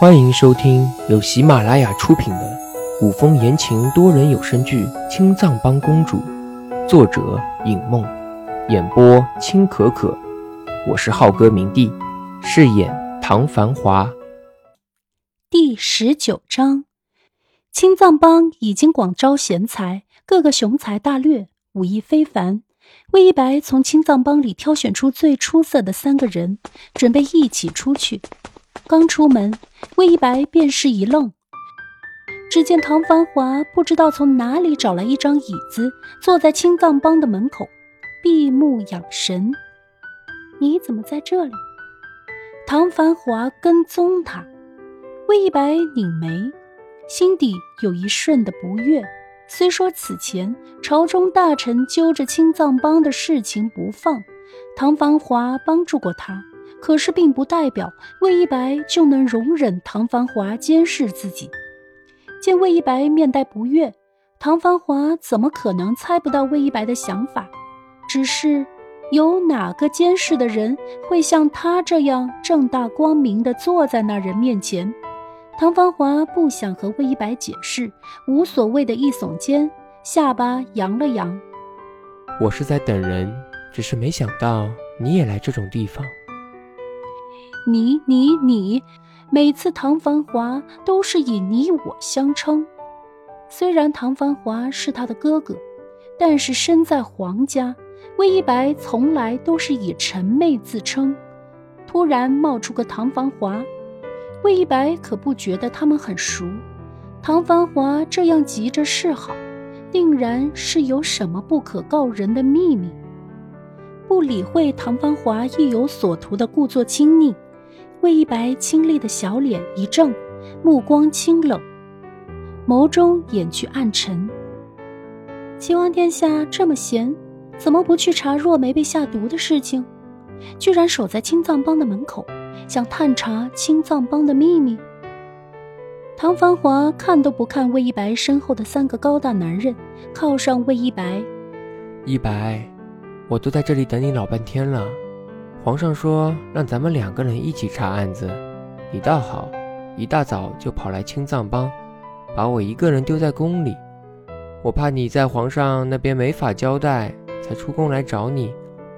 欢迎收听由喜马拉雅出品的古风言情多人有声剧《青藏帮公主》，作者尹梦，演播青可可。我是浩哥明帝，饰演唐繁华。第十九章，青藏帮已经广招贤才，各个雄才大略，武艺非凡。魏一白从青藏帮里挑选出最出色的三个人，准备一起出去。刚出门，魏一白便是一愣。只见唐繁华不知道从哪里找来一张椅子，坐在青藏帮的门口，闭目养神。你怎么在这里？唐繁华跟踪他。魏一白拧眉，心底有一瞬的不悦。虽说此前朝中大臣揪着青藏帮的事情不放，唐繁华帮助过他。可是，并不代表魏一白就能容忍唐繁华监视自己。见魏一白面带不悦，唐繁华怎么可能猜不到魏一白的想法？只是，有哪个监视的人会像他这样正大光明地坐在那人面前？唐繁华不想和魏一白解释，无所谓的一耸肩，下巴扬了扬：“我是在等人，只是没想到你也来这种地方。”你你你，每次唐繁华都是以你我相称。虽然唐繁华是他的哥哥，但是身在皇家，魏一白从来都是以臣妹自称。突然冒出个唐繁华，魏一白可不觉得他们很熟。唐繁华这样急着示好，定然是有什么不可告人的秘密。不理会唐繁华意有所图的故作亲昵。魏一白清丽的小脸一正，目光清冷，眸中掩去暗沉。齐王殿下这么闲，怎么不去查若梅被下毒的事情？居然守在青藏帮的门口，想探查青藏帮的秘密？唐繁华看都不看魏一白身后的三个高大男人，靠上魏一白。一白，我都在这里等你老半天了。皇上说让咱们两个人一起查案子，你倒好，一大早就跑来青藏帮，把我一个人丢在宫里。我怕你在皇上那边没法交代，才出宫来找你，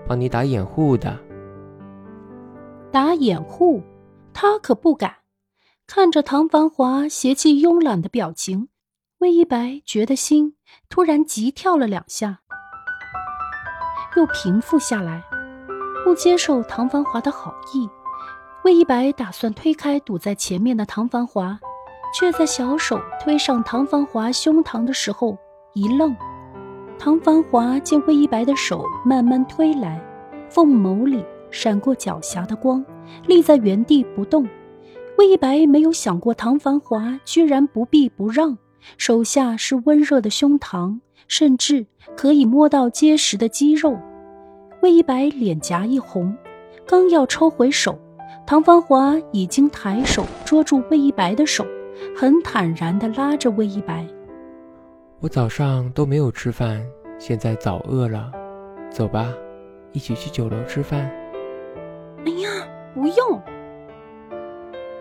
帮你打掩护的。打掩护？他可不敢。看着唐繁华邪气慵懒的表情，魏一白觉得心突然急跳了两下，又平复下来。不接受唐繁华的好意，魏一白打算推开堵在前面的唐繁华，却在小手推上唐繁华胸膛的时候一愣。唐繁华见魏一白的手慢慢推来，凤眸里闪过狡黠的光，立在原地不动。魏一白没有想过唐繁华居然不避不让，手下是温热的胸膛，甚至可以摸到结实的肌肉。魏一白脸颊一红，刚要抽回手，唐繁华已经抬手捉住魏一白的手，很坦然地拉着魏一白：“我早上都没有吃饭，现在早饿了，走吧，一起去酒楼吃饭。”“哎呀，不用！”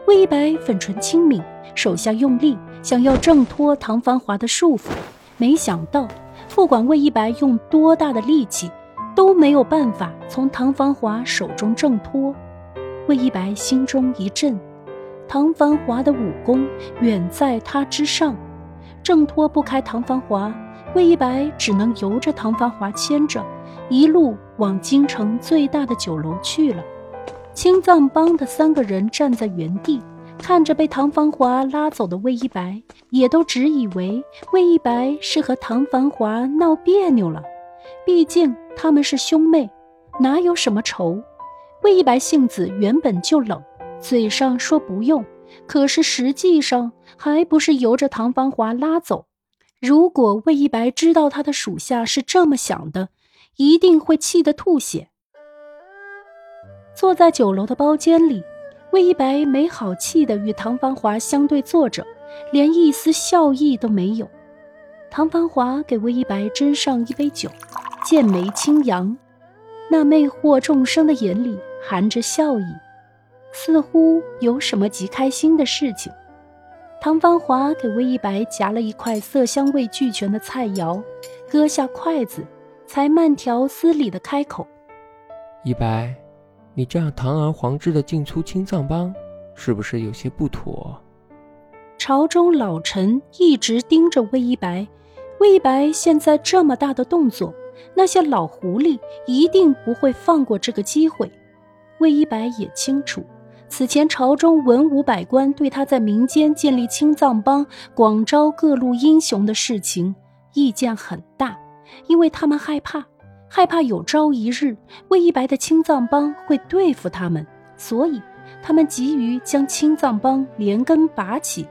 魏一白粉唇轻抿，手下用力，想要挣脱唐繁华的束缚，没想到，不管魏一白用多大的力气。都没有办法从唐繁华手中挣脱，魏一白心中一震，唐繁华的武功远在他之上，挣脱不开唐繁华，魏一白只能由着唐繁华牵着，一路往京城最大的酒楼去了。青藏帮的三个人站在原地，看着被唐繁华拉走的魏一白，也都只以为魏一白是和唐繁华闹别扭了。毕竟他们是兄妹，哪有什么仇？魏一白性子原本就冷，嘴上说不用，可是实际上还不是由着唐芳华拉走。如果魏一白知道他的属下是这么想的，一定会气得吐血。坐在酒楼的包间里，魏一白没好气的与唐芳华相对坐着，连一丝笑意都没有。唐繁华给魏一白斟上一杯酒，剑眉轻扬，那魅惑众生的眼里含着笑意。似乎有什么极开心的事情。唐繁华给魏一白夹了一块色香味俱全的菜肴，搁下筷子，才慢条斯理地开口：“一白，你这样堂而皇之的进出青藏帮，是不是有些不妥？”朝中老臣一直盯着魏一白，魏一白现在这么大的动作。那些老狐狸一定不会放过这个机会。魏一白也清楚，此前朝中文武百官对他在民间建立青藏帮、广招各路英雄的事情意见很大，因为他们害怕，害怕有朝一日魏一白的青藏帮会对付他们，所以他们急于将青藏帮连根拔起。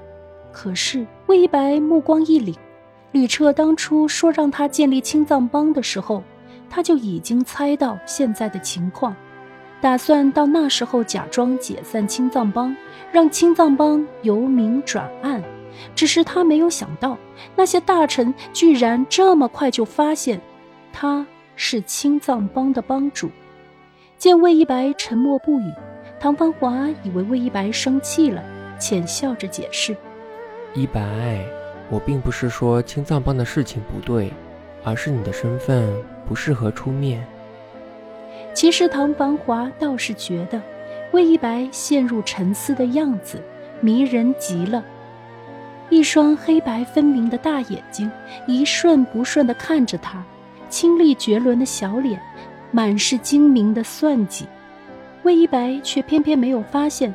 可是魏一白目光一凛。吕彻当初说让他建立青藏帮的时候，他就已经猜到现在的情况，打算到那时候假装解散青藏帮，让青藏帮由明转暗。只是他没有想到，那些大臣居然这么快就发现他是青藏帮的帮主。见魏一白沉默不语，唐芳华以为魏一白生气了，浅笑着解释：“一白。”我并不是说青藏帮的事情不对，而是你的身份不适合出面。其实唐繁华倒是觉得魏一白陷入沉思的样子迷人极了，一双黑白分明的大眼睛一瞬不瞬地看着他，清丽绝伦的小脸满是精明的算计。魏一白却偏偏没有发现，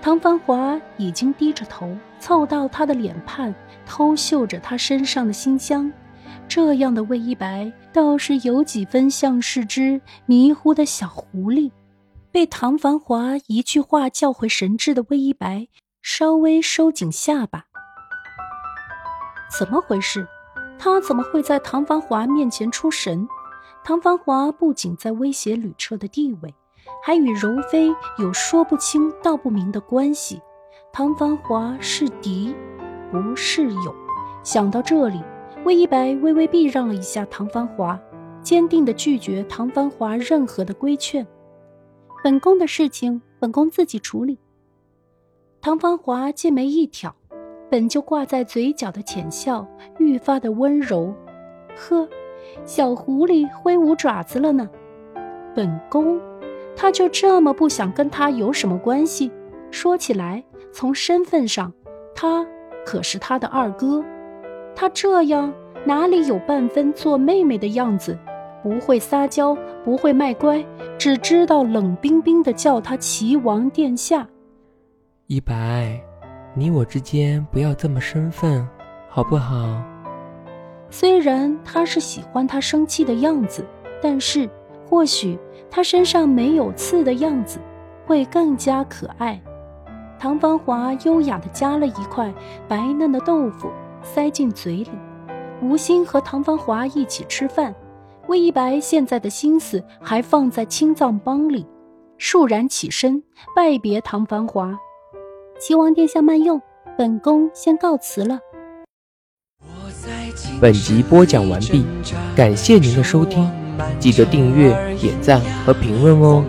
唐繁华已经低着头。凑到他的脸畔，偷嗅着他身上的馨香。这样的魏一白倒是有几分像是只迷糊的小狐狸。被唐繁华一句话叫回神智的魏一白，稍微收紧下巴。怎么回事？他怎么会在唐繁华面前出神？唐繁华不仅在威胁吕彻的地位，还与柔妃有说不清道不明的关系。唐繁华是敌，不是友。想到这里，魏一白微微避让了一下唐繁华，坚定地拒绝唐繁华任何的规劝。本宫的事情，本宫自己处理。唐繁华剑眉一挑，本就挂在嘴角的浅笑愈发的温柔。呵，小狐狸挥舞爪子了呢。本宫，他就这么不想跟他有什么关系？说起来。从身份上，他可是他的二哥，他这样哪里有半分做妹妹的样子？不会撒娇，不会卖乖，只知道冷冰冰的叫他齐王殿下。一白，你我之间不要这么生分，好不好？虽然他是喜欢他生气的样子，但是或许他身上没有刺的样子会更加可爱。唐繁华优雅地夹了一块白嫩的豆腐塞进嘴里，无心和唐繁华一起吃饭。魏一白现在的心思还放在青藏帮里，倏然起身拜别唐繁华：“齐王殿下慢用，本宫先告辞了。”本集播讲完毕，感谢您的收听，记得订阅、点赞和评论哦。